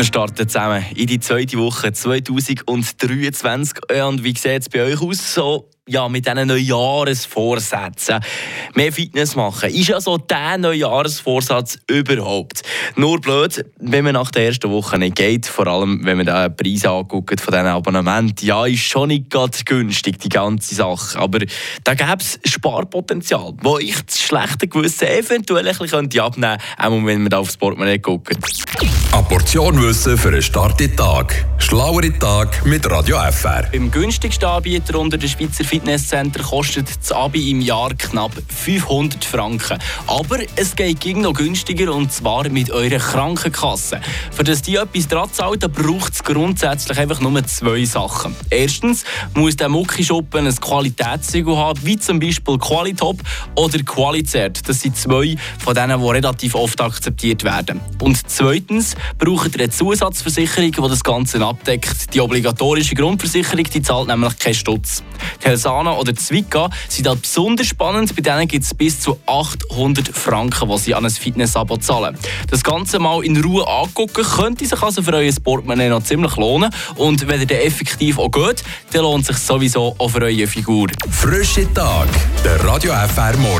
Wir starten zusammen in die zweite Woche 2023. Und wie sieht es bei euch aus? So ja, mit diesen Neujahresvorsätzen mehr Fitness machen. Ist ja so der Neujahresvorsatz überhaupt. Nur blöd, wenn man nach der ersten Woche nicht geht, vor allem wenn man den Preis anguckt von diesen Abonnementen. Ja, ist schon nicht ganz günstig, die ganze Sache. Aber da gäbe es Sparpotenzial, wo ich das schlechte Gewissen eventuell ein bisschen abnehmen könnte, auch wenn man da aufs Portemonnaie guckt. Eine Portion Wissen für einen starken Tag. Schlauere Tag mit Radio FR. Beim günstigsten Anbieter unter den Schweizer Fitnesscenter kostet das Abi im Jahr knapp 500 Franken. Aber es geht gegen noch günstiger und zwar mit eurer Krankenkasse. Für das die etwas dran zahlt, braucht es grundsätzlich einfach nur zwei Sachen. Erstens muss der Muckischuppen ein Qualitätssiegel haben, wie zum Beispiel Qualitop oder Qualizert. Das sind zwei von denen, die relativ oft akzeptiert werden. Und zweitens braucht ihr eine Zusatzversicherung, die das Ganze abdeckt. Die obligatorische Grundversicherung die zahlt nämlich keinen Stutz. Die Helsana oder Zwiga sind da besonders spannend. Bei denen gibt es bis zu 800 Franken, die sie an ein Fitnessabo zahlen. Das Ganze mal in Ruhe angucken, könnte sich also für euer Portemonnaie noch ziemlich lohnen. Und wenn ihr effektiv auch geht, dann lohnt sich sowieso auch für eure Figur. Frische Tag, der Radio FR Morgen.